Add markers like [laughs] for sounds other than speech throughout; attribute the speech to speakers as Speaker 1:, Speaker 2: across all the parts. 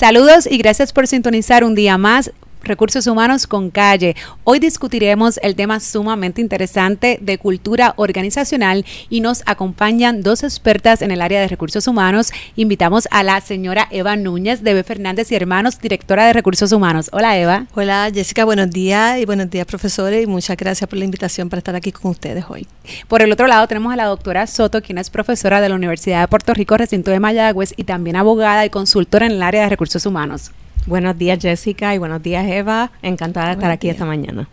Speaker 1: Saludos y gracias por sintonizar un día más Recursos Humanos con Calle. Hoy discutiremos el tema sumamente interesante de cultura organizacional y nos acompañan dos expertas en el área de recursos humanos. Invitamos a la señora Eva Núñez de B. Fernández y Hermanos, directora de Recursos Humanos. Hola Eva.
Speaker 2: Hola Jessica, buenos días y buenos días profesores y muchas gracias por la invitación para estar aquí con ustedes hoy.
Speaker 1: Por el otro lado tenemos a la doctora Soto, quien es profesora de la Universidad de Puerto Rico, recinto de Mayagüez y también abogada y consultora en el área de recursos humanos.
Speaker 3: Buenos días Jessica y buenos días Eva. Encantada de estar aquí esta mañana.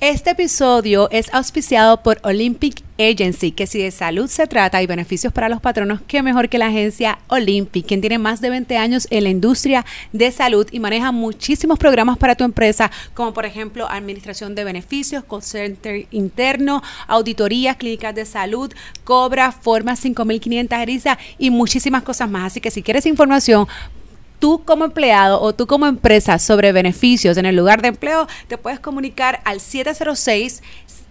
Speaker 1: Este episodio es auspiciado por Olympic Agency, que si de salud se trata y beneficios para los patronos, qué mejor que la agencia Olympic, quien tiene más de 20 años en la industria de salud y maneja muchísimos programas para tu empresa, como por ejemplo administración de beneficios, call center interno, auditorías, clínicas de salud, cobra, forma 5500 eriza y muchísimas cosas más. Así que si quieres información, tú como empleado o tú como empresa sobre beneficios en el lugar de empleo, te puedes comunicar al 706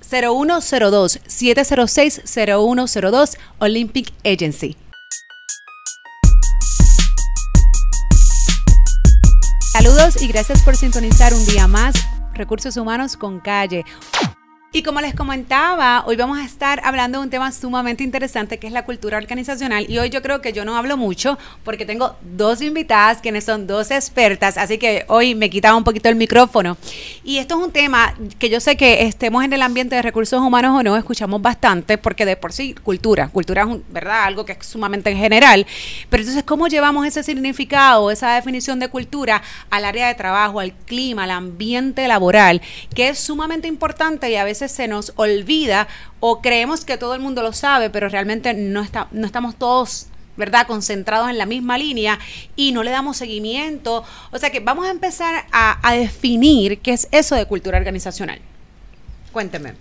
Speaker 1: 0102 706 0102 Olympic Agency. Saludos y gracias por sintonizar un día más Recursos Humanos con Calle. Y como les comentaba, hoy vamos a estar hablando de un tema sumamente interesante que es la cultura organizacional. Y hoy yo creo que yo no hablo mucho porque tengo dos invitadas quienes son dos expertas, así que hoy me quitaba un poquito el micrófono. Y esto es un tema que yo sé que estemos en el ambiente de recursos humanos o no, escuchamos bastante porque de por sí cultura, cultura es ¿verdad? algo que es sumamente general. Pero entonces, ¿cómo llevamos ese significado, esa definición de cultura al área de trabajo, al clima, al ambiente laboral, que es sumamente importante y a veces se nos olvida o creemos que todo el mundo lo sabe, pero realmente no, está, no estamos todos ¿verdad? Concentrados en la misma línea y no le damos seguimiento. O sea que vamos a empezar a, a definir qué es eso de cultura organizacional. Cuénteme.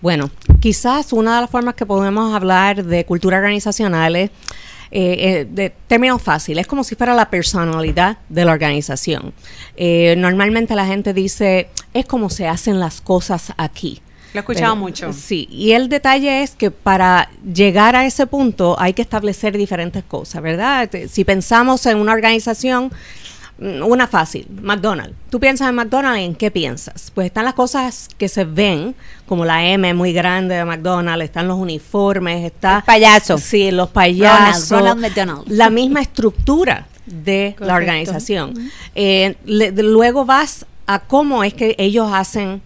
Speaker 3: Bueno, quizás una de las formas que podemos hablar de cultura organizacional es eh, eh, de términos fáciles, es como si fuera la personalidad de la organización. Eh, normalmente la gente dice, es como se hacen las cosas aquí.
Speaker 1: Lo he escuchado mucho.
Speaker 3: Sí, y el detalle es que para llegar a ese punto hay que establecer diferentes cosas, ¿verdad? Si pensamos en una organización, Mm, una fácil, McDonald's. Tú piensas en McDonald's, ¿en qué piensas? Pues están las cosas que se ven, como la M muy grande de McDonald's, están los uniformes, está...
Speaker 1: Los payasos.
Speaker 3: Sí, los payasos. La misma estructura de la organización. Eh, luego vas a cómo es que ellos hacen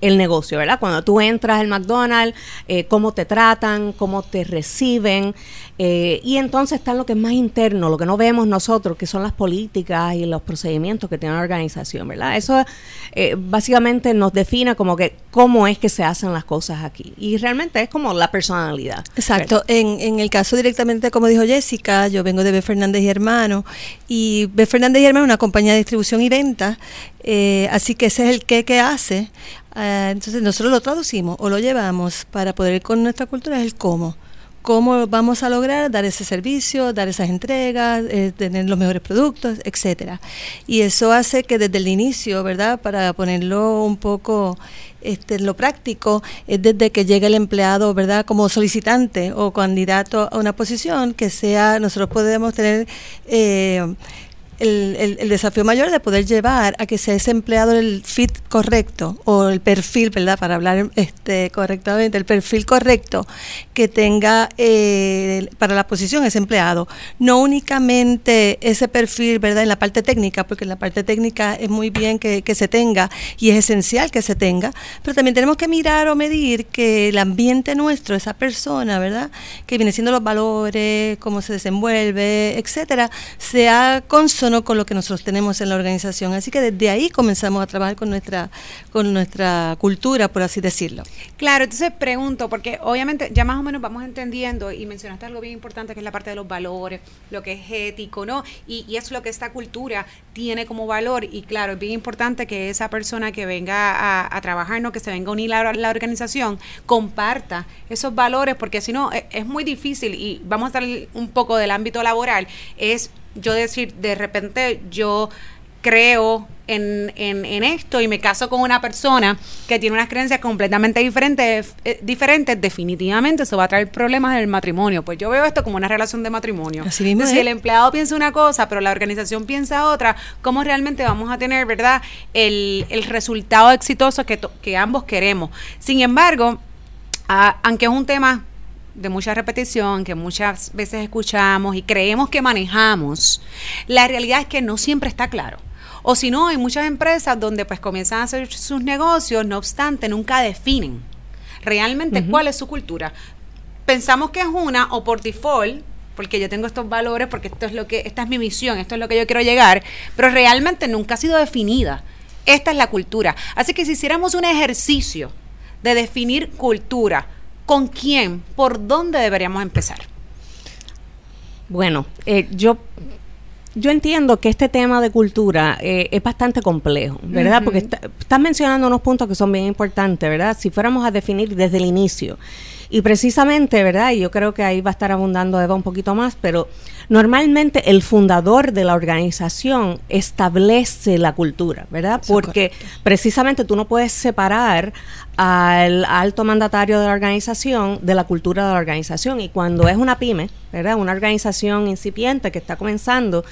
Speaker 3: el negocio, ¿verdad? Cuando tú entras al McDonald's, eh, cómo te tratan, cómo te reciben, eh, y entonces está lo que es más interno, lo que no vemos nosotros, que son las políticas y los procedimientos que tiene la organización, ¿verdad? Eso eh, básicamente nos define como que cómo es que se hacen las cosas aquí, y realmente es como la personalidad.
Speaker 2: Exacto, en, en, el caso directamente, como dijo Jessica, yo vengo de B. Fernández y Hermano, y B. Fernández y Hermano es una compañía de distribución y venta, así que ese es el qué que hace. Ah, entonces nosotros lo traducimos o lo llevamos para poder ir con nuestra cultura, es el cómo. Cómo vamos a lograr dar ese servicio, dar esas entregas, eh, tener los mejores productos, etcétera. Y eso hace que desde el inicio, ¿verdad? Para ponerlo un poco este, lo práctico, es desde que llega el empleado, ¿verdad? Como solicitante o candidato a una posición, que sea, nosotros podemos tener eh, el, el, desafío mayor de poder llevar a que sea ese empleado el fit correcto o el perfil, ¿verdad? Para hablar este, correctamente, el perfil correcto que tenga eh, para la posición ese empleado. No únicamente ese perfil, ¿verdad? En la parte técnica, porque en la parte técnica es muy bien que, que se tenga y es esencial que se tenga, pero también tenemos que mirar o medir que el ambiente nuestro, esa persona, ¿verdad? Que viene siendo los valores, cómo se desenvuelve, etcétera, sea constante con lo que nosotros tenemos en la organización. Así que desde ahí comenzamos a trabajar con nuestra, con nuestra cultura, por así decirlo.
Speaker 1: Claro, entonces pregunto, porque obviamente ya más o menos vamos entendiendo y mencionaste algo bien importante que es la parte de los valores, lo que es ético, ¿no? Y, es lo que esta cultura tiene como valor y claro, es bien importante que esa persona que venga a, trabajar, ¿no? Que se venga a unir a la organización, comparta esos valores, porque si no, es, es muy difícil y vamos a estar un poco del ámbito laboral, es yo decir, de repente yo creo en, en, esto y me caso con una persona que tiene unas creencias completamente diferentes, eh, diferentes, definitivamente eso va a traer problemas en el matrimonio. Pues yo veo esto como una relación de matrimonio.
Speaker 2: Así mismo
Speaker 1: si el empleado piensa una cosa, pero la organización piensa otra, ¿cómo realmente vamos a tener, verdad, el, el resultado exitoso que, que ambos queremos? Sin embargo, aunque es un tema de mucha repetición que muchas veces escuchamos y creemos que manejamos, la realidad es que no siempre está claro. O si no, hay muchas empresas donde pues comienzan a hacer sus negocios, no obstante, nunca definen realmente cuál es su cultura. Pensamos que es una o por default, porque yo tengo estos valores, porque esto es lo que, esta es mi misión, esto es lo que yo quiero llegar, pero realmente nunca ha sido definida. Esta es la cultura. Así que si hiciéramos un ejercicio de definir cultura, ¿con quién? ¿Por dónde deberíamos empezar?
Speaker 3: Bueno, eh, yo yo entiendo que este tema de cultura eh, es bastante complejo, ¿verdad? Porque estás mencionando unos puntos que son bien importantes, ¿verdad? Si fuéramos a definir desde el inicio. Y precisamente, ¿verdad? Y yo creo que ahí va a estar abundando Eva un poquito más, pero normalmente el fundador de la organización establece la cultura, ¿verdad? Porque precisamente tú no puedes separar al alto mandatario de la organización de la cultura de la organización. Y cuando es una pyme, ¿verdad? Una organización incipiente que está comenzando,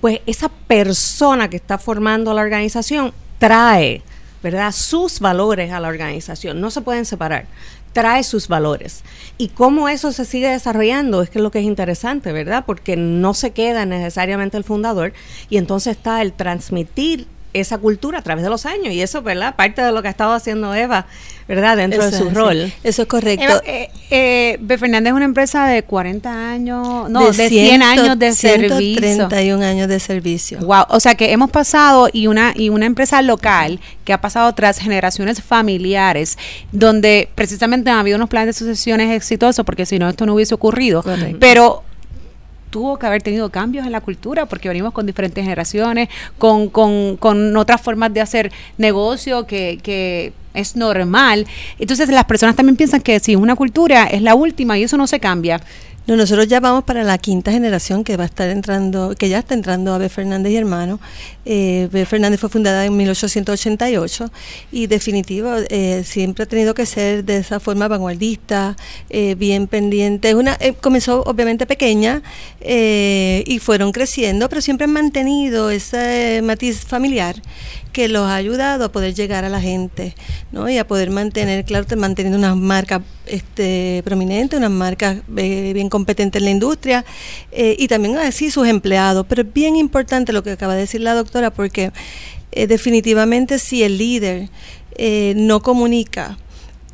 Speaker 3: pues esa persona que está formando la organización trae, ¿verdad? Sus valores a la organización. No se pueden separar trae sus valores. Y cómo eso se sigue desarrollando es que es lo que es interesante, ¿verdad? Porque no se queda necesariamente el fundador y entonces está el transmitir esa cultura a través de los años y eso, ¿verdad? Parte de lo que ha estado haciendo Eva, ¿verdad? Dentro de su rol.
Speaker 2: Eso es correcto.
Speaker 1: eh, eh, B. Fernández es una empresa de 40 años, no, de, 100, años de
Speaker 2: 131 años de servicio.
Speaker 1: Wow, o sea que hemos pasado y una y una empresa local que ha pasado tras generaciones familiares donde precisamente han habido unos planes de sucesiones exitosos porque si no esto no hubiese ocurrido, pero tuvo que haber tenido cambios en la cultura porque venimos con diferentes generaciones, con, con, con otras formas de hacer negocio que, que es normal. Entonces las personas también piensan que si una cultura es la última y eso no se cambia.
Speaker 2: No, nosotros ya vamos para la quinta generación que va a estar entrando, que ya está entrando a B. Fernández y hermano. Eh. Fernández fue fundada en 1888 y definitivo eh, siempre ha tenido que ser de esa forma vanguardista, eh, bien pendiente. Una, eh, comenzó obviamente pequeña y fueron creciendo, pero siempre han mantenido ese matiz familiar que los ha ayudado a poder llegar a la gente, ¿no? Y a poder mantener, claro, manteniendo unas marcas este, prominentes, unas marcas eh, bien competentes en la industria eh, y también así sus empleados. Pero es bien importante lo que acaba de decir la doctora porque eh, definitivamente si el líder no comunica,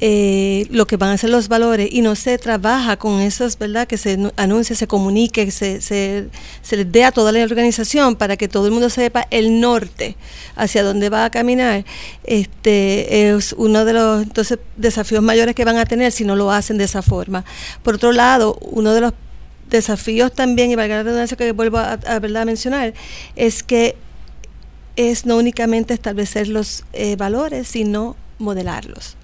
Speaker 2: eh, lo que van a ser los valores y no se trabaja con esos, ¿verdad? Que se anuncie, se comunique, se, se, se les dé a toda la organización para que todo el mundo sepa el norte hacia dónde va a caminar. Este es uno de los entonces, desafíos mayores que van a tener si no lo hacen de esa forma. Por otro lado, uno de los desafíos también, y valga la redundancia que vuelvo a, a mencionar, es que es no únicamente establecer los eh, valores, sino modelarlos.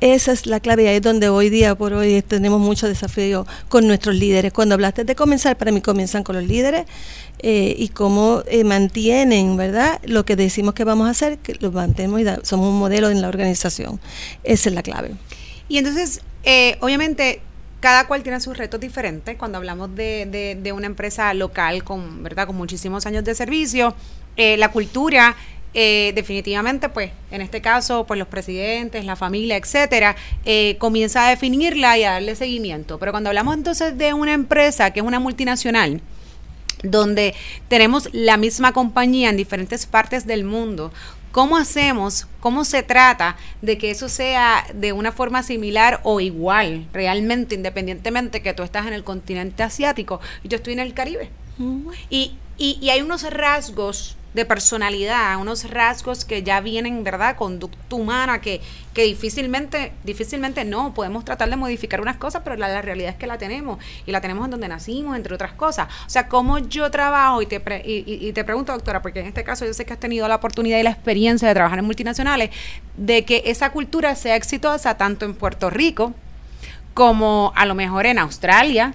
Speaker 2: Esa es la clave y ahí es donde hoy día por hoy tenemos mucho desafío con nuestros líderes. Cuando hablaste de comenzar, para mí comienzan con los líderes eh, y cómo eh, mantienen, ¿verdad? Lo que decimos que vamos a hacer, que lo mantenemos y somos un modelo en la organización. Esa es la clave.
Speaker 1: Y entonces, eh, obviamente, cada cual tiene sus retos diferentes. Cuando hablamos de, de, de, una empresa local con, ¿verdad? con muchísimos años de servicio, la cultura eh, definitivamente, pues, en este caso, pues los presidentes, la familia, etcétera, eh, comienza a definirla y a darle seguimiento. Pero cuando hablamos entonces de una empresa que es una multinacional, donde tenemos la misma compañía en diferentes partes del mundo, ¿Cómo hacemos, cómo se trata de que eso sea de una forma similar o igual, realmente, independientemente que tú estás en el continente asiático y yo estoy en el Caribe? y, y, y hay unos rasgos de personalidad, unos rasgos que ya vienen, ¿verdad? Conducta humana que, que difícilmente, difícilmente no, podemos tratar de modificar unas cosas, pero la, realidad es que la tenemos y la tenemos en donde nacimos, entre otras cosas. O sea, cómo yo trabajo y te, y, te pregunto, doctora, porque en este caso yo sé que has tenido la oportunidad y la experiencia de trabajar en multinacionales, de que esa cultura sea exitosa tanto en Puerto Rico como a lo mejor en Australia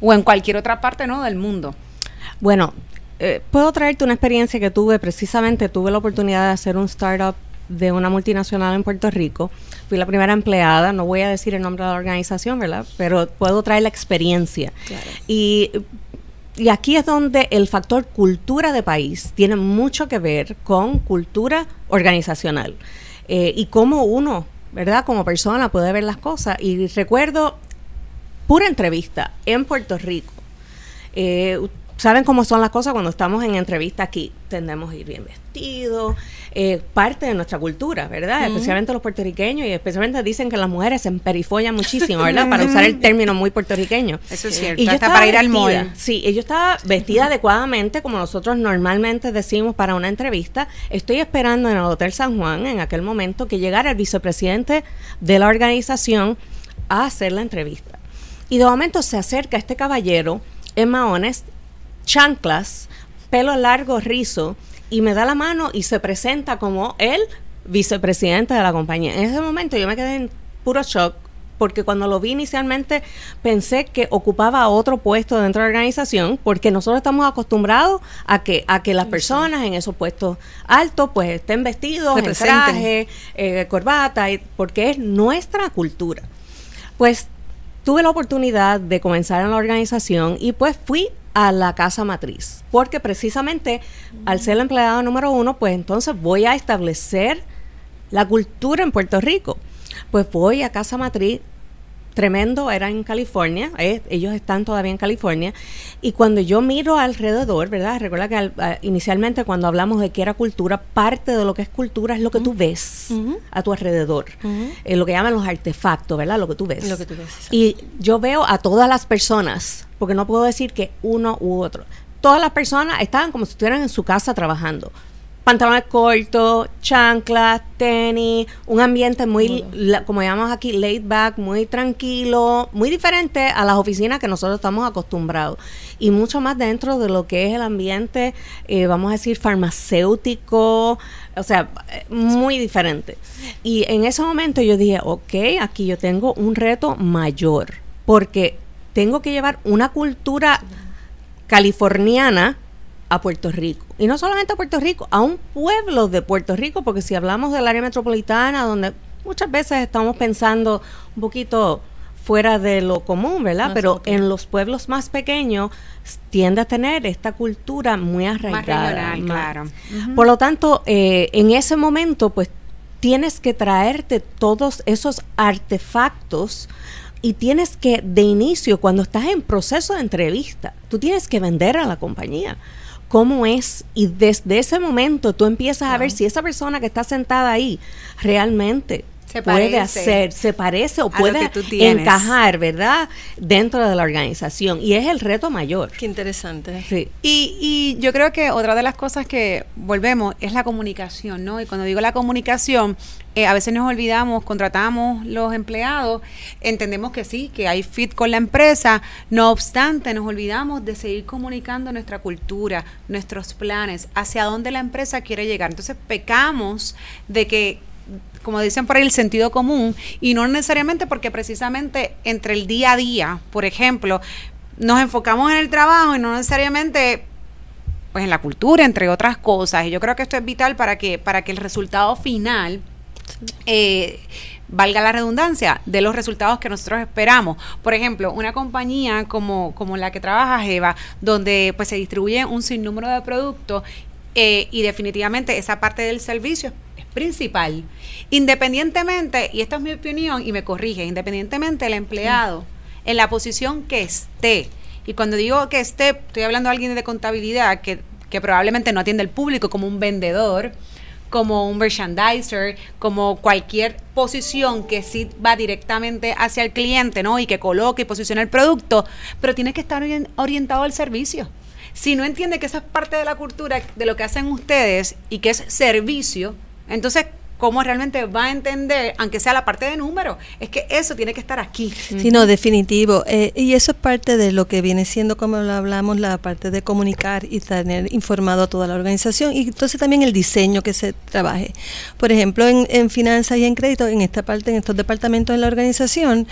Speaker 1: o en cualquier otra parte, ¿no? Del mundo.
Speaker 3: Bueno, eh, puedo traerte una experiencia que tuve, precisamente tuve la oportunidad de hacer un startup de una multinacional en Puerto Rico. Fui la primera empleada, no voy a decir el nombre de la organización, ¿verdad? Pero puedo traer la experiencia. Y, y aquí es donde el factor cultura de país tiene mucho que ver con cultura organizacional eh, y cómo uno, ¿verdad? Como persona puede ver las cosas. Y recuerdo pura entrevista en Puerto Rico. Eh, saben cómo son las cosas cuando estamos en entrevista aquí. Tendemos a ir bien vestidos, eh, parte de nuestra cultura, ¿verdad? Especialmente los puertorriqueños y especialmente dicen que las mujeres se emperifollan muchísimo, ¿verdad? [laughs] para usar el término muy puertorriqueño.
Speaker 1: Eso es cierto, y yo hasta para ir al mall.
Speaker 3: Sí, y yo estaba vestida adecuadamente, como nosotros normalmente decimos para una entrevista. Estoy esperando en el Hotel San Juan, en aquel momento, que llegara el vicepresidente de la organización a hacer la entrevista. Y de momento se acerca este caballero en maones chanclas, pelo largo, rizo, y me da la mano y se presenta como el vicepresidente de la compañía. En ese momento yo me quedé en puro shock porque cuando lo vi inicialmente pensé que ocupaba otro puesto dentro de la organización, porque nosotros estamos acostumbrados a que a que las personas en esos puestos altos pues estén vestidos en traje, eh, corbata, porque es nuestra cultura. Pues tuve la oportunidad de comenzar en la organización y pues fui a la casa matriz, porque precisamente al ser el empleado número uno, pues entonces voy a establecer la cultura en Puerto Rico. Pues voy a casa matriz, tremendo, era en California, eh, ellos están todavía en California, y cuando yo miro alrededor, ¿verdad? Recuerda que inicialmente cuando hablamos de que era cultura, parte de lo que es cultura es lo que tú ves a tu alrededor, eh, lo que llaman los artefactos, ¿verdad? Lo que tú ves.
Speaker 2: Lo que tú ves
Speaker 3: y yo veo a todas las personas, porque no puedo decir que uno u otro, todas las personas estaban como si estuvieran en su casa trabajando pantalones cortos, chanclas, tenis, un ambiente muy, como llamamos aquí, laid back, muy tranquilo, muy diferente a las oficinas que nosotros estamos acostumbrados. Y mucho más dentro de lo que es el ambiente, eh, vamos a decir, farmacéutico, o sea, muy diferente. Y en ese momento yo dije, ok, aquí yo tengo un reto mayor, porque tengo que llevar una cultura californiana a Puerto Rico. Y no solamente a Puerto Rico, a un pueblo de Puerto Rico, porque si hablamos del área metropolitana, donde muchas veces estamos pensando un poquito fuera de lo común, ¿verdad? Pero en los pueblos más pequeños tiende a tener esta cultura muy arraigada.
Speaker 1: claro.
Speaker 3: Por lo tanto, eh, en ese momento, pues tienes que traerte todos esos artefactos y tienes que, de inicio, cuando estás en proceso de entrevista, tú tienes que vender a la compañía cómo es y desde ese momento tú empiezas a ver si esa persona que está sentada ahí realmente se puede hacer, se parece o puede encajar, ¿verdad? Dentro de la organización. Y es el reto mayor.
Speaker 2: Qué interesante.
Speaker 1: Sí. Y, y yo creo que otra de las cosas que volvemos es la comunicación, ¿no? Y cuando digo la comunicación, eh, a veces nos olvidamos, contratamos los empleados, entendemos que sí, que hay fit con la empresa, no obstante, nos olvidamos de seguir comunicando nuestra cultura, nuestros planes, hacia dónde la empresa quiere llegar. Entonces pecamos de que como dicen por ahí, el sentido común y no necesariamente porque precisamente entre el día a día, por ejemplo, nos enfocamos en el trabajo y no necesariamente pues en la cultura, entre otras cosas. Y yo creo que esto es vital para que, para que el resultado final eh, valga la redundancia, de los resultados que nosotros esperamos. Por ejemplo, una compañía como, como la que trabaja Eva, donde pues se distribuye un sinnúmero de productos eh, y definitivamente esa parte del servicio principal, independientemente, y esta es mi opinión y me corrige, independientemente del empleado, en la posición que esté, y cuando digo que esté, estoy hablando de alguien de contabilidad que, que probablemente no atiende al público como un vendedor, como un merchandiser, como cualquier posición que sí va directamente hacia el cliente, ¿no? Y que coloque y posicione el producto, pero tiene que estar orientado al servicio. Si no entiende que esa es parte de la cultura de lo que hacen ustedes y que es servicio, entonces, cómo realmente va a entender, aunque sea la parte de número. Es que eso tiene que estar aquí.
Speaker 2: Sí, no, definitivo. Eh, y eso es parte de lo que viene siendo, como lo hablamos, la parte de comunicar y tener informado a toda la organización. Y entonces también el diseño que se trabaje. Por ejemplo, en, en finanzas y en crédito, en esta parte, en estos departamentos de la organización,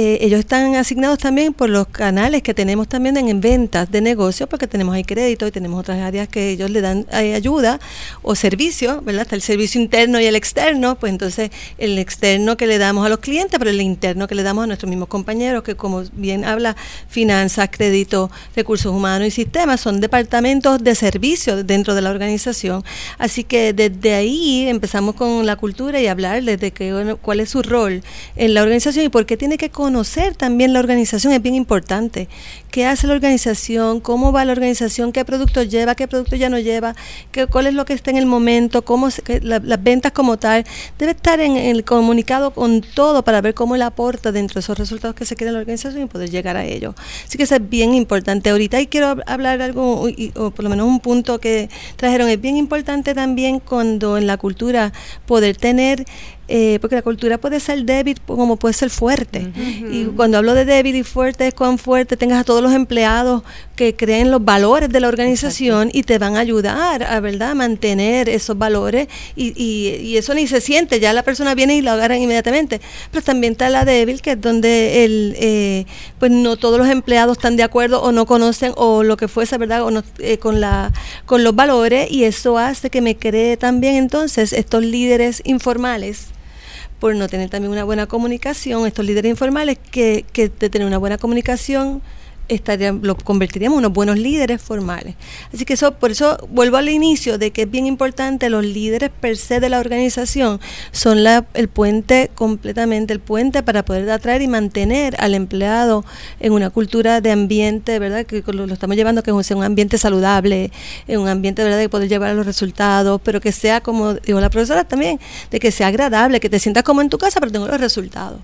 Speaker 2: eh, ellos están asignados también por los canales que tenemos también en, ventas de negocios, porque tenemos ahí crédito y tenemos otras áreas que ellos le dan eh, ayuda o servicio, ¿verdad? Está el servicio interno y el externo, pues entonces el externo que le damos a los clientes, pero el interno que le damos a nuestros mismos compañeros, que como bien habla, finanzas, crédito, recursos humanos y sistemas, son departamentos de servicio dentro de la organización. Así que desde ahí empezamos con la cultura y hablarles de que, cuál es su rol en la organización y por qué tiene que conocer también la organización es bien importante. ¿Qué hace la organización? ¿Cómo va la organización? ¿Qué productos lleva? ¿Qué productos ya no lleva? ¿Qué, ¿Cuál es lo que está en el momento? ¿Cómo las ventas como tal? Debe estar en, el comunicado con todo para ver cómo él aporta dentro de esos resultados que se quieren en la organización y poder llegar a ellos. Así que eso es bien importante. Ahorita y quiero hablar algo, o por lo menos un punto que trajeron. Es bien importante también cuando en la cultura poder tener eh, porque la cultura puede ser débil como puede ser fuerte. Y cuando hablo de débil y fuerte es cuán fuerte tengas a todos los empleados que creen los valores de la organización y te van a ayudar a verdad mantener esos valores y, y, eso ni se siente, ya la persona viene y lo agarran inmediatamente. Pero también está la débil, que es donde el, eh, pues no todos los empleados están de acuerdo o no conocen o lo que fuese, ¿verdad? O no, eh, con, la, con los valores y eso hace que me cree también entonces estos líderes informales por no tener también una buena comunicación, estos líderes informales que, que de tener una buena comunicación estarían, lo convertiríamos en unos buenos líderes formales. Así que eso, por eso vuelvo al inicio de que es bien importante, los líderes per se de la organización son la, el puente completamente, el puente para poder atraer y mantener al empleado en una cultura de ambiente, ¿verdad? Que lo, estamos llevando que sea un ambiente saludable, en un ambiente, ¿verdad? De poder llevar a los resultados, pero que sea, como dijo la profesora también, de que sea agradable, que te sientas como en tu casa, pero tengo los resultados.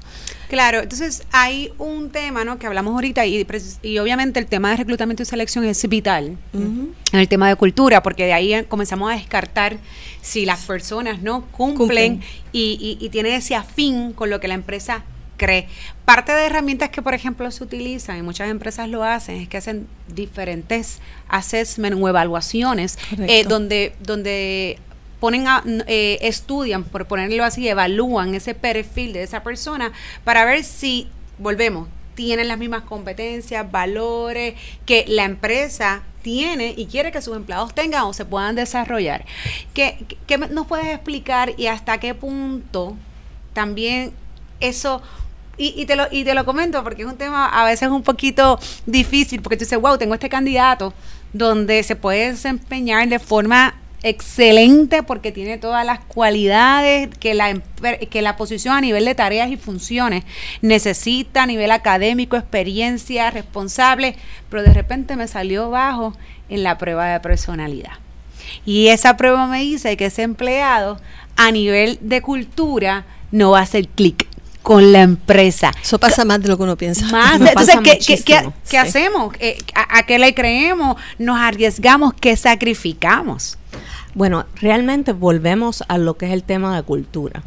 Speaker 1: Claro, entonces hay un tema ¿no? que hablamos ahorita y, y obviamente el tema de reclutamiento y selección es vital en el tema de cultura, porque de ahí comenzamos a descartar si las personas no cumplen, Y, y, tienen ese afín con lo que la empresa cree. Parte de herramientas que, por ejemplo, se utilizan, y muchas empresas lo hacen, es que hacen diferentes assessment o evaluaciones, eh, donde, donde ponen a, eh, estudian, por ponerlo así, evalúan ese perfil de esa persona para ver si, volvemos, tienen las mismas competencias, valores que la empresa tiene y quiere que sus empleados tengan o se puedan desarrollar. ¿Qué, qué nos puedes explicar y hasta qué punto también eso y, y, te lo, y te lo comento porque es un tema a veces un poquito difícil, porque tú dices, wow, tengo este candidato donde se puede desempeñar de forma excelente porque tiene todas las cualidades que la, que la posición a nivel de tareas y funciones necesita a nivel académico, experiencia, responsable, pero de repente me salió bajo en la prueba de personalidad. Y esa prueba me dice que ese empleado a nivel de cultura no va a hacer clic con la empresa.
Speaker 2: Eso pasa más de lo que uno piensa.
Speaker 1: Más, entonces, ¿qué, hacemos? Eh, ¿A, ¿A qué le creemos? ¿Nos arriesgamos? ¿Qué sacrificamos?
Speaker 3: Bueno, realmente volvemos a lo que es el tema de cultura.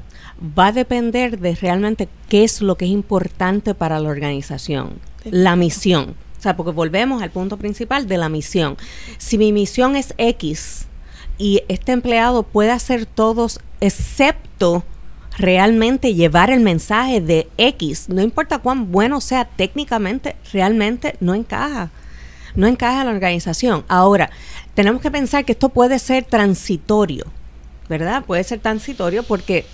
Speaker 3: Va a depender de realmente qué es lo que es importante para la organización, la misión. O sea, porque volvemos al punto principal de la misión. Si mi misión es X y este empleado puede hacer todos excepto realmente llevar el mensaje de X, no importa cuán bueno sea técnicamente, realmente no encaja. No encaja en la organización. Ahora, tenemos que pensar que esto puede ser transitorio, ¿verdad? Puede ser transitorio porque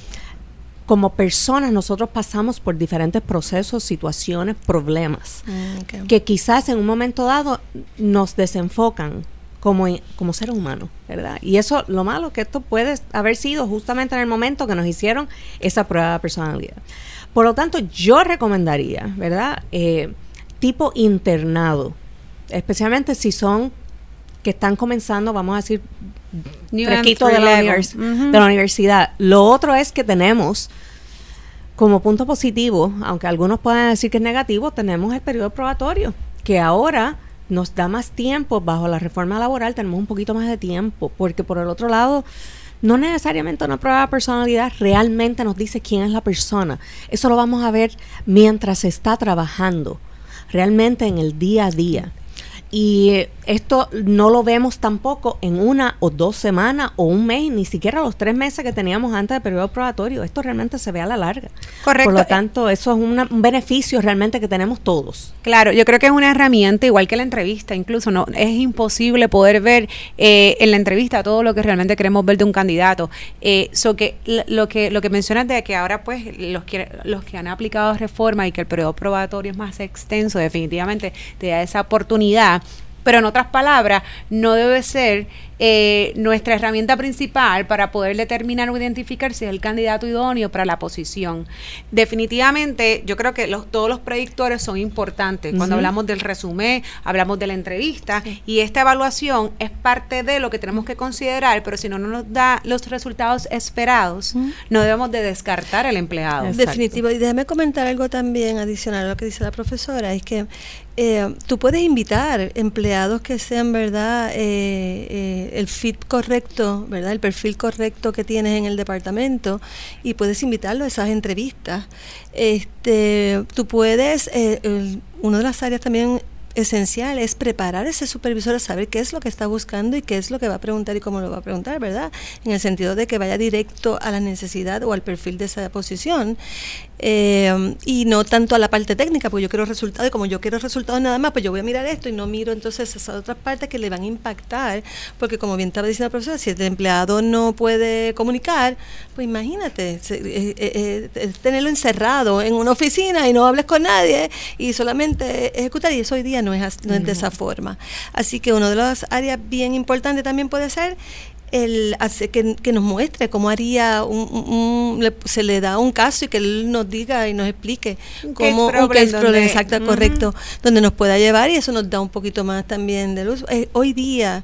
Speaker 3: como personas nosotros pasamos por diferentes procesos, situaciones, problemas, mm, que quizás en un momento dado nos desenfocan como, como seres humanos, ¿verdad? Y eso, lo malo que esto puede haber sido justamente en el momento que nos hicieron esa prueba de personalidad. Por lo tanto, yo recomendaría, ¿verdad? Eh, tipo internado, especialmente si son que están comenzando, vamos a decir, de la, de la universidad. Lo otro es que tenemos como punto positivo, aunque algunos puedan decir que es negativo, tenemos el periodo probatorio, que ahora nos da más tiempo, bajo la reforma laboral tenemos un poquito más de tiempo, porque por el otro lado, no necesariamente una prueba de personalidad realmente nos dice quién es la persona. Eso lo vamos a ver mientras se está trabajando, realmente en el día a día. Y esto no lo vemos tampoco en una o dos semanas o un mes, ni siquiera los tres meses que teníamos antes del periodo probatorio. Esto realmente se ve a la larga. Correcto. Por lo tanto, eso es un beneficio realmente que tenemos todos.
Speaker 1: Claro, yo creo que es una herramienta igual que la entrevista. Incluso no es imposible poder ver eh, en la entrevista todo lo que realmente queremos ver de un candidato. Eh, que lo que lo que mencionas de que ahora pues los que los que han aplicado reforma y que el periodo probatorio es más extenso, definitivamente te da esa oportunidad pero en otras palabras, no debe ser eh, nuestra herramienta principal para poder determinar o identificar si es el candidato idóneo para la posición. Definitivamente, yo creo que los, todos los predictores son importantes. Cuando hablamos del resumen, hablamos de la entrevista y esta evaluación es parte de lo que tenemos que considerar, pero si no, nos da los resultados esperados, no debemos de descartar al empleado.
Speaker 2: Definitivo. Y déjame comentar algo también adicional a lo que dice la profesora, es que eh, tú puedes invitar empleados que sean, ¿verdad? Eh, eh el fit correcto, ¿verdad? El perfil correcto que tienes en el departamento y puedes invitarlo a esas entrevistas. Este, tú puedes, eh, una de las áreas también esencial es preparar a ese supervisor a saber qué es lo que está buscando y qué es lo que va a preguntar y cómo lo va a preguntar, ¿verdad? En el sentido de que vaya directo a la necesidad o al perfil de esa posición eh, y no tanto a la parte técnica, porque yo quiero resultados y como yo quiero resultados nada más, pues yo voy a mirar esto y no miro entonces esas otras partes que le van a impactar, porque como bien estaba diciendo la profesora, si el empleado no puede comunicar, pues imagínate, eh, eh, tenerlo encerrado en una oficina y no hables con nadie y solamente ejecutar, y eso hoy día no es, no es de esa forma. Así que una de las áreas bien importantes también puede ser el hace que, que, nos muestre cómo haría un, se le da un caso y que él nos diga y nos explique cómo un case problem exacto correcto donde nos pueda llevar y eso nos da un poquito más también de luz. Eh, hoy día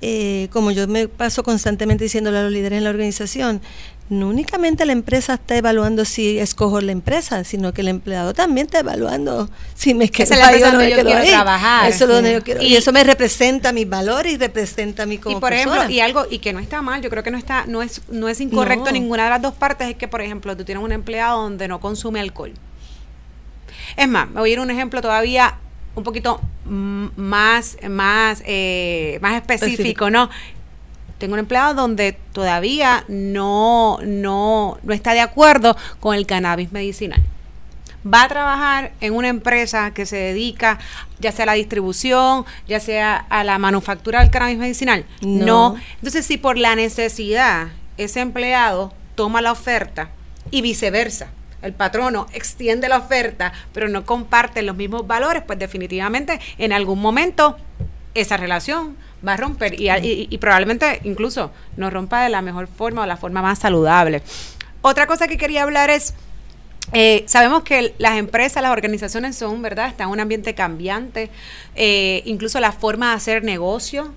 Speaker 2: eh, como yo me paso constantemente diciéndole a los líderes en la organización no únicamente la empresa está evaluando si escojo la empresa, sino que el empleado también está evaluando si me quedo
Speaker 1: Esa es la donde yo quiero trabajar.
Speaker 2: Eso es donde yo quiero. Y, eso me representa mis valores y representa mi como
Speaker 1: Y por ejemplo, y algo y que no está mal, yo creo que no está no es no es incorrecto ninguna de las dos partes es que por ejemplo, tú tienes un empleado donde no consume alcohol. Es más, me voy a ir a un ejemplo todavía un poquito más más eh, más específico, ¿no? Tengo un empleado donde todavía no, no, no está de acuerdo con el cannabis medicinal. Va a trabajar en una empresa que se dedica ya sea a la distribución, ya sea a la manufactura del cannabis medicinal. No. Entonces, si por la necesidad ese empleado toma la oferta y viceversa, el patrono extiende la oferta, pero no comparte los mismos valores, pues definitivamente en algún momento esa relación va a romper y, probablemente incluso nos rompa de la mejor forma o la forma más saludable. Otra cosa que quería hablar es, eh, sabemos que las empresas, las organizaciones son, ¿verdad? Están en un ambiente cambiante, eh, incluso la forma de hacer negocio,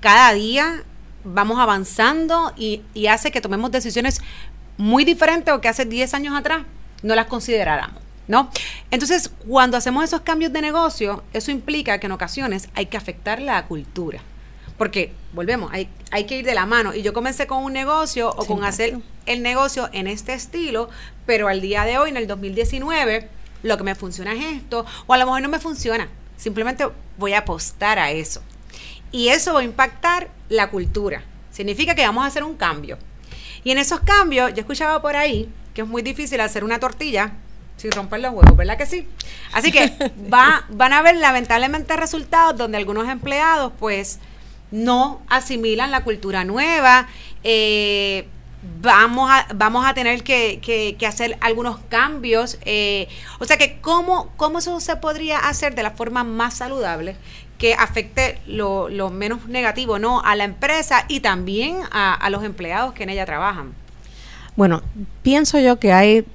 Speaker 1: cada día vamos avanzando y, y hace que tomemos decisiones muy diferentes o que hace 10 años atrás no las consideráramos. ¿No? Entonces, cuando hacemos esos cambios de negocio, eso implica que en ocasiones hay que afectar la cultura. Porque, volvemos, hay, hay que ir de la mano. Y yo comencé con un negocio o con hacer el negocio en este estilo, pero al día de hoy, en el 2019, lo que me funciona es esto, o a lo mejor no me funciona. Simplemente voy a apostar a eso. Y eso va a impactar la cultura. Significa que vamos a hacer un cambio. Y en esos cambios, yo escuchaba por ahí que es muy difícil hacer una tortilla sin romper los huevos, ¿verdad que sí? Así que [laughs] va, van a haber lamentablemente resultados donde algunos empleados pues no asimilan la cultura nueva, eh, vamos, a, vamos a tener que, que, hacer algunos cambios. Eh, o sea que, ¿cómo, ¿cómo eso se podría hacer de la forma más saludable? que afecte lo, lo menos negativo no a la empresa y también a, a los empleados que en ella trabajan.
Speaker 3: Bueno, pienso yo que hay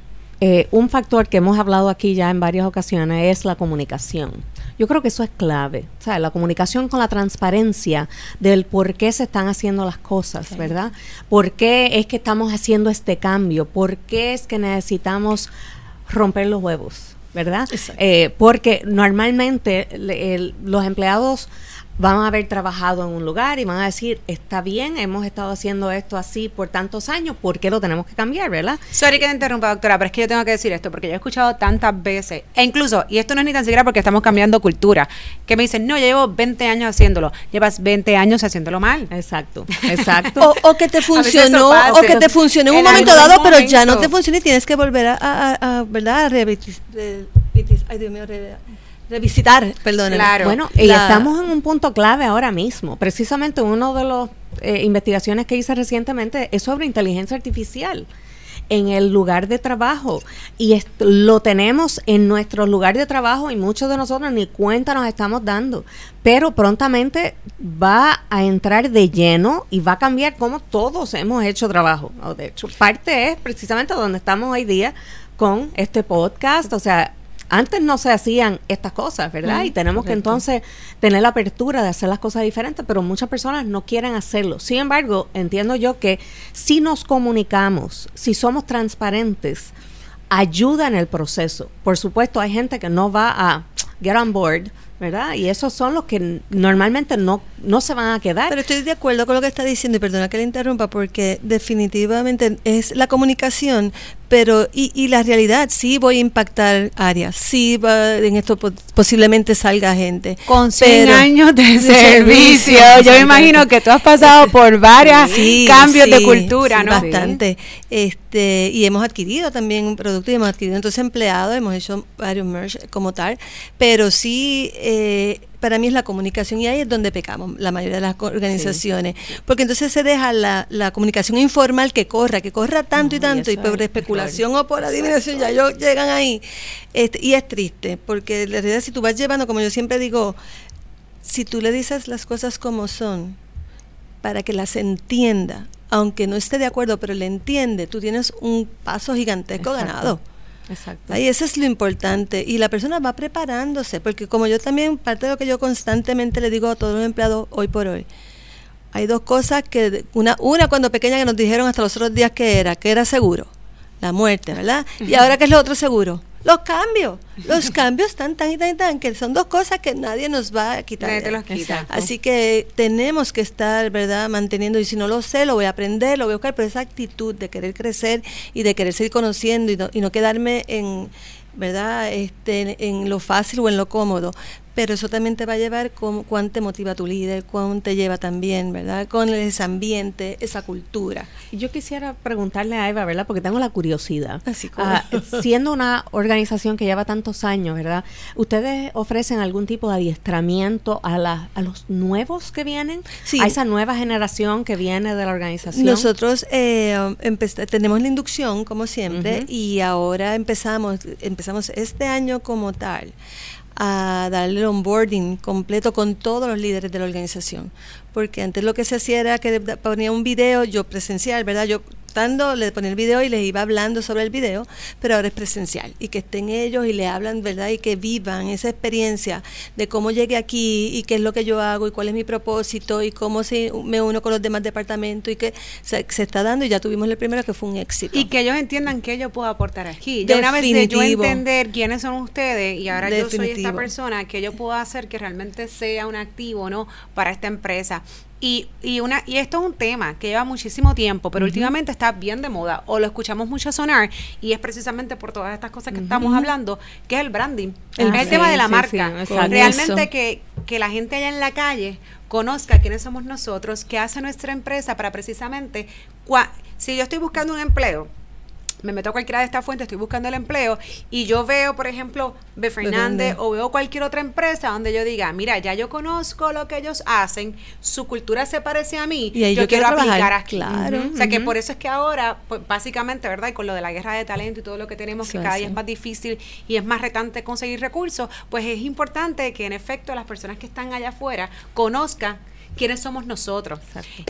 Speaker 3: eh, un factor que hemos hablado aquí ya en varias ocasiones es la comunicación. Yo creo que eso es clave, o sea, la comunicación con la transparencia del por qué se están haciendo las cosas, ¿verdad? ¿Por qué es que estamos haciendo este cambio? ¿Por qué es que necesitamos romper los huevos? ¿verdad? Eh, porque normalmente los empleados van a haber trabajado en un lugar y van a decir, está bien, hemos estado haciendo esto así por tantos años, ¿por qué lo tenemos que cambiar, verdad?
Speaker 1: Sorry que te interrumpa, doctora, pero es que yo tengo que decir esto, porque yo he escuchado tantas veces, e incluso, y esto no es ni tan siquiera porque estamos cambiando cultura, que me dicen, no, yo llevo 20 años haciéndolo, llevas 20 años haciéndolo mal.
Speaker 3: Exacto, exacto. [laughs]
Speaker 2: o, que te funcionó, o que te funcionó en un momento dado, pero ya no te funciona y tienes que volver a, a, a ¿verdad? A revisitar, ay Dios mío, revisitar, perdón.
Speaker 3: Claro. Bueno, y estamos en un punto clave ahora mismo. Precisamente uno de las eh, investigaciones que hice recientemente es sobre inteligencia artificial en el lugar de trabajo y lo tenemos en nuestro lugar de trabajo y muchos de nosotros ni cuenta nos estamos dando, pero prontamente va a entrar de lleno y va a cambiar cómo todos hemos hecho trabajo. De hecho, parte es precisamente donde estamos hoy día con este podcast, o sea, antes no se hacían estas cosas, ¿verdad? y tenemos que entonces tener la apertura de hacer las cosas diferentes, pero muchas personas no quieren hacerlo. Sin embargo, entiendo yo que si nos comunicamos, si somos transparentes, ayuda en el proceso. Por supuesto, hay gente que no va a get on board, ¿verdad? Y esos son los que normalmente no, no se van a quedar.
Speaker 2: Pero estoy de acuerdo con lo que está diciendo y perdona que le interrumpa porque definitivamente es la comunicación, pero y, y, la realidad sí voy a impactar áreas, sí va, en esto posiblemente salga gente.
Speaker 1: Con 100 años de, [laughs] servicio, yo me imagino que tú has pasado por varios cambios de cultura, ¿no?
Speaker 2: Bastante. Este, y hemos adquirido también productos y hemos adquirido entonces empleados, hemos hecho varios merch como tal, pero sí eh, para mí es la comunicación y ahí es donde pecamos la mayoría de las organizaciones, porque entonces se deja la, la, comunicación informal que corra, que corra tanto y tanto y por especulación o por adivinación ya yo, llegan ahí. Este, y es triste, porque la realidad si tú vas llevando, como yo siempre digo, si tú le dices las cosas como son, para que las entienda, aunque no esté de acuerdo, pero le entiende, tú tienes un paso gigantesco ganado. Exacto. Ahí eso es lo importante. Y la persona va preparándose, porque como yo también, parte de lo que yo constantemente le digo a todos los empleados hoy por hoy, hay dos cosas que, una, una cuando pequeña que nos dijeron hasta los otros días que era, que era seguro, la muerte, ¿verdad? Y ahora que es lo otro seguro, los cambios. Los [laughs] cambios están tan y tan y tan que son dos cosas que nadie nos va a quitar. Así que tenemos que estar, ¿verdad?, manteniendo, y si no lo sé, lo voy a aprender, lo voy a buscar, pero esa actitud de querer crecer y de querer seguir conociendo y no, y no quedarme en, ¿verdad?, este, en lo fácil o en lo cómodo pero eso también te va a llevar con cuánto te motiva tu líder, cuánto te lleva también, ¿verdad? Con ese ambiente, esa cultura.
Speaker 3: Yo quisiera preguntarle a Eva, ¿verdad? Porque tengo la curiosidad. Así como. Ah, [laughs] siendo una organización que lleva tantos años, ¿verdad? ¿Ustedes ofrecen algún tipo de adiestramiento a, la, a los nuevos que vienen? Sí. A esa nueva generación que viene de la organización.
Speaker 2: Nosotros eh, tenemos la inducción, como siempre, y ahora empezamos, empezamos este año como tal a darle el onboarding completo con todos los líderes de la organización. Porque antes lo que se hacía era que ponía un video, yo presencial, ¿verdad? Yo le ponía el video y les iba hablando sobre el video, pero ahora es presencial y que estén ellos y le hablan, ¿verdad? Y que vivan esa experiencia de cómo llegué aquí y qué es lo que yo hago y cuál es mi propósito y cómo se, me uno con los demás departamentos y que se, está dando y ya tuvimos el primero que fue un éxito.
Speaker 1: Y que ellos entiendan que yo puedo aportar aquí. Ya una vez de yo entender quiénes son ustedes y ahora yo soy esta persona, que yo puedo hacer que realmente sea un activo, ¿no? Para esta empresa. Y, y, una, y esto es un tema que lleva muchísimo tiempo, pero últimamente está bien de moda, o lo escuchamos mucho sonar, y es precisamente por todas estas cosas que estamos hablando, que es el branding, el, el tema de la marca. Realmente que, que la gente allá en la calle conozca quiénes somos nosotros, qué hace nuestra empresa para precisamente, si yo estoy buscando un empleo, me meto a cualquiera de estas fuentes, estoy buscando el empleo y yo veo, por ejemplo, B. Fernández o veo cualquier otra empresa donde yo diga, mira, ya yo conozco lo que ellos hacen, su cultura se parece a mí, y yo, quiero, aplicar aquí. Claro. O sea, que por eso es que ahora, pues, básicamente, ¿verdad? Y con lo de la guerra de talento y todo lo que tenemos, que cada día es más difícil y es más retante conseguir recursos, pues es importante que en efecto las personas que están allá afuera conozcan quiénes somos nosotros.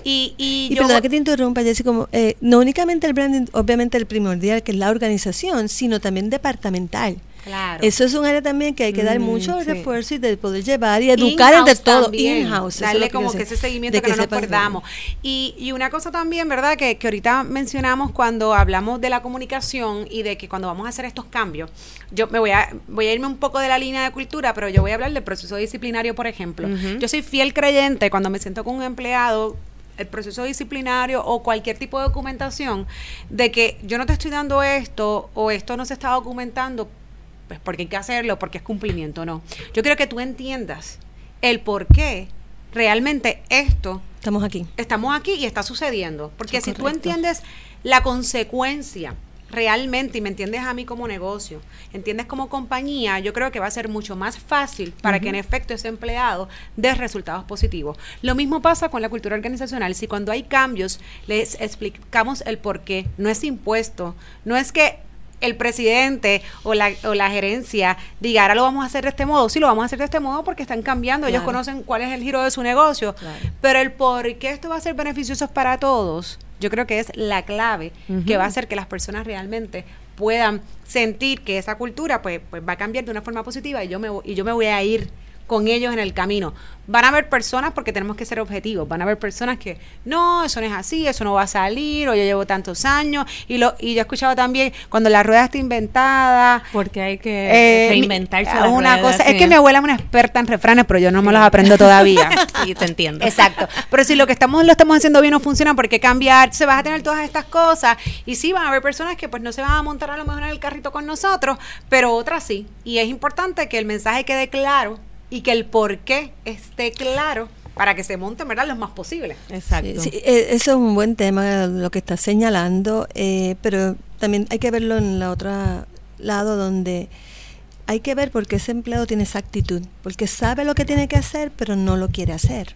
Speaker 2: Y, y, y que te interrumpa, Jessy, como, eh, no únicamente el branding, obviamente el primordial, que es la organización, sino también departamental. Claro. Eso es un área también que hay que dar mm, mucho refuerzo y de poder llevar y educar entre todo in-house.
Speaker 1: Darle como que, ese seguimiento que, no nos perdamos. Y, y, una cosa también, ¿verdad? Que, que ahorita mencionamos cuando hablamos de la comunicación y de que cuando vamos a hacer estos cambios, yo me voy a, voy a irme un poco de la línea de cultura, pero yo voy a hablar del proceso disciplinario, por ejemplo. Yo soy fiel creyente cuando me siento con un empleado el proceso disciplinario o cualquier tipo de documentación, de que yo no te estoy dando esto o esto no se está documentando, pues porque hay que hacerlo, porque es cumplimiento, no. Yo quiero que tú entiendas el por qué realmente esto...
Speaker 2: Estamos aquí.
Speaker 1: Estamos aquí y está sucediendo. Porque si tú entiendes la consecuencia realmente, y me entiendes a mí como negocio, entiendes como compañía, yo creo que va a ser mucho más fácil para que en efecto ese empleado dé resultados positivos. Lo mismo pasa con la cultura organizacional. Si cuando hay cambios les explicamos el por qué, no es impuesto, no es que el presidente o la, o la gerencia diga, ahora lo vamos a hacer de este modo. Sí, lo vamos a hacer de este modo porque están cambiando, ellos conocen cuál es el giro de su negocio, pero el por qué esto va a ser beneficioso para todos, yo creo que es la clave que va a hacer que las personas realmente puedan sentir que esa cultura pues, pues va a cambiar de una forma positiva y yo me, y yo me voy a ir con ellos en el camino. Van a haber personas, porque tenemos que ser objetivos, van a haber personas que, no, eso no es así, eso no va a salir, o yo llevo tantos años, y lo y yo he escuchado también, cuando la rueda está inventada...
Speaker 3: Porque hay que eh, reinventarse
Speaker 1: la una cosa Es que mi abuela es una experta en refranes, pero yo no me los aprendo todavía. [laughs]
Speaker 3: sí, te entiendo.
Speaker 1: Exacto. Pero si lo que estamos lo estamos haciendo bien no funciona, ¿por qué cambiar? Se vas a tener todas estas cosas, y sí, van a haber personas que pues no se van a montar a lo mejor en el carrito con nosotros, pero otras sí. Y es importante que el mensaje quede claro y que el por qué esté claro para que se monten, ¿verdad? Lo más posible.
Speaker 2: Exacto. Sí, eh, eso es un buen tema, lo que está señalando, eh, pero también hay que verlo en la otra lado donde hay que ver por qué ese empleado tiene esa actitud, porque sabe lo que tiene que hacer, pero no lo quiere hacer.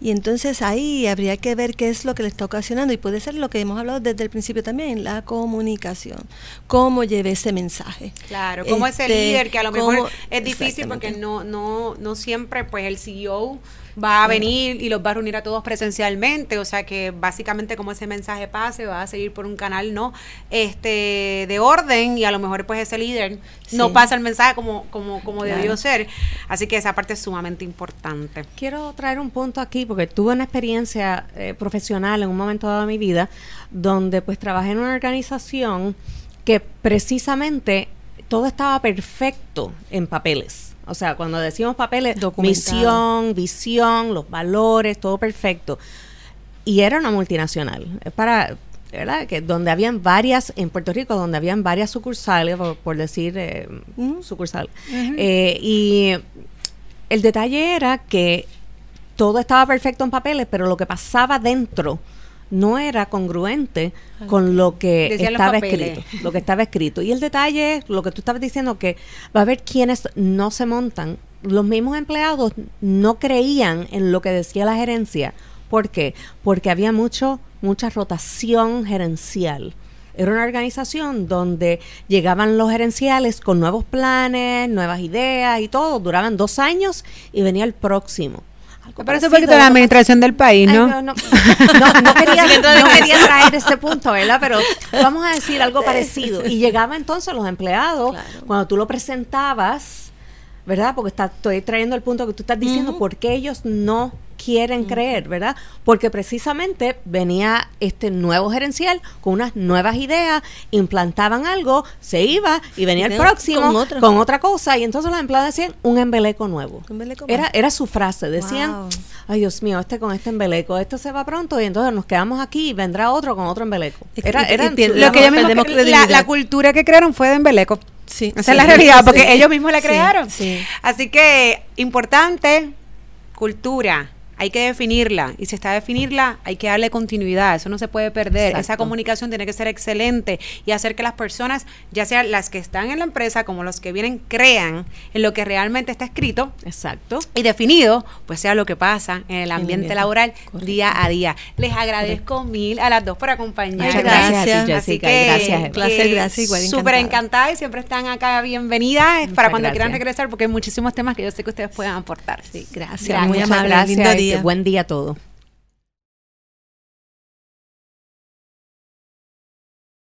Speaker 2: Y entonces ahí habría que ver qué es lo que le está ocasionando, y puede ser lo que hemos hablado desde el principio también, la comunicación, cómo lleve ese mensaje.
Speaker 1: Claro, cómo es el este, líder, que a lo mejor es difícil porque no, no, no siempre pues el CEO va a venir y los va a reunir a todos presencialmente, o sea que básicamente como ese mensaje pase va a seguir por un canal no este de orden y a lo mejor pues ese líder no pasa el mensaje como como como debió ser, así que esa parte es sumamente importante.
Speaker 3: Quiero traer un punto aquí porque tuve una experiencia eh, profesional en un momento dado de mi vida donde pues trabajé en una organización que precisamente todo estaba perfecto en papeles o sea, cuando decimos papeles, misión, visión, los valores, todo perfecto. Y era una multinacional. Es para, ¿verdad? Que donde habían varias, en Puerto Rico, donde habían varias sucursales, por, decir eh, sucursal. Eh, y el detalle era que todo estaba perfecto en papeles, pero lo que pasaba dentro no era congruente con lo que estaba escrito, lo que estaba escrito. Y el detalle es lo que tú estabas diciendo que va a haber quienes no se montan. Los mismos empleados no creían en lo que decía la gerencia. ¿Por qué? Porque había mucho mucha rotación gerencial. Era una organización donde llegaban los gerenciales con nuevos planes, nuevas ideas y todo. Duraban dos años y venía el próximo.
Speaker 1: Me parece un poquito la administración del país, ¿no?
Speaker 3: no, no, [laughs] no, quería, no, quería, traer ese punto, ¿verdad? Pero vamos a decir algo parecido. Y llegaba entonces los empleados, cuando tú lo presentabas, ¿verdad? Porque está, estoy trayendo el punto que tú estás diciendo, ¿por qué ellos no quieren creer, ¿verdad? Porque precisamente venía este nuevo gerencial con unas nuevas ideas, implantaban algo, se iba y venía el próximo con otra. cosa y entonces los empleados decían un embeleco nuevo. era, era su frase, decían, ay Dios mío, este con este embeleco, esto se va pronto y entonces nos quedamos aquí y vendrá otro con otro embeleco.
Speaker 1: Era, era lo que la, la, cultura que crearon fue de embeleco. Sí, Esa es la realidad, porque ellos mismos la crearon. Así que, importante, cultura hay que definirla y si está definirla hay que darle continuidad, eso no se puede perder, esa comunicación tiene que ser excelente y hacer que las personas, ya sean las que están en la empresa como los que vienen, crean en lo que realmente está escrito
Speaker 3: Exacto.
Speaker 1: y definido, pues sea lo que pasa en el ambiente laboral día a día. Les agradezco mil a las dos por acompañarnos.
Speaker 2: gracias, Jessica, gracias.
Speaker 1: Placer, gracias, igual Súper encantada y siempre están acá bienvenidas para cuando quieran regresar porque hay muchísimos temas que yo sé que ustedes puedan aportar.
Speaker 2: Sí, gracias, muy amable,
Speaker 3: Buen día todo.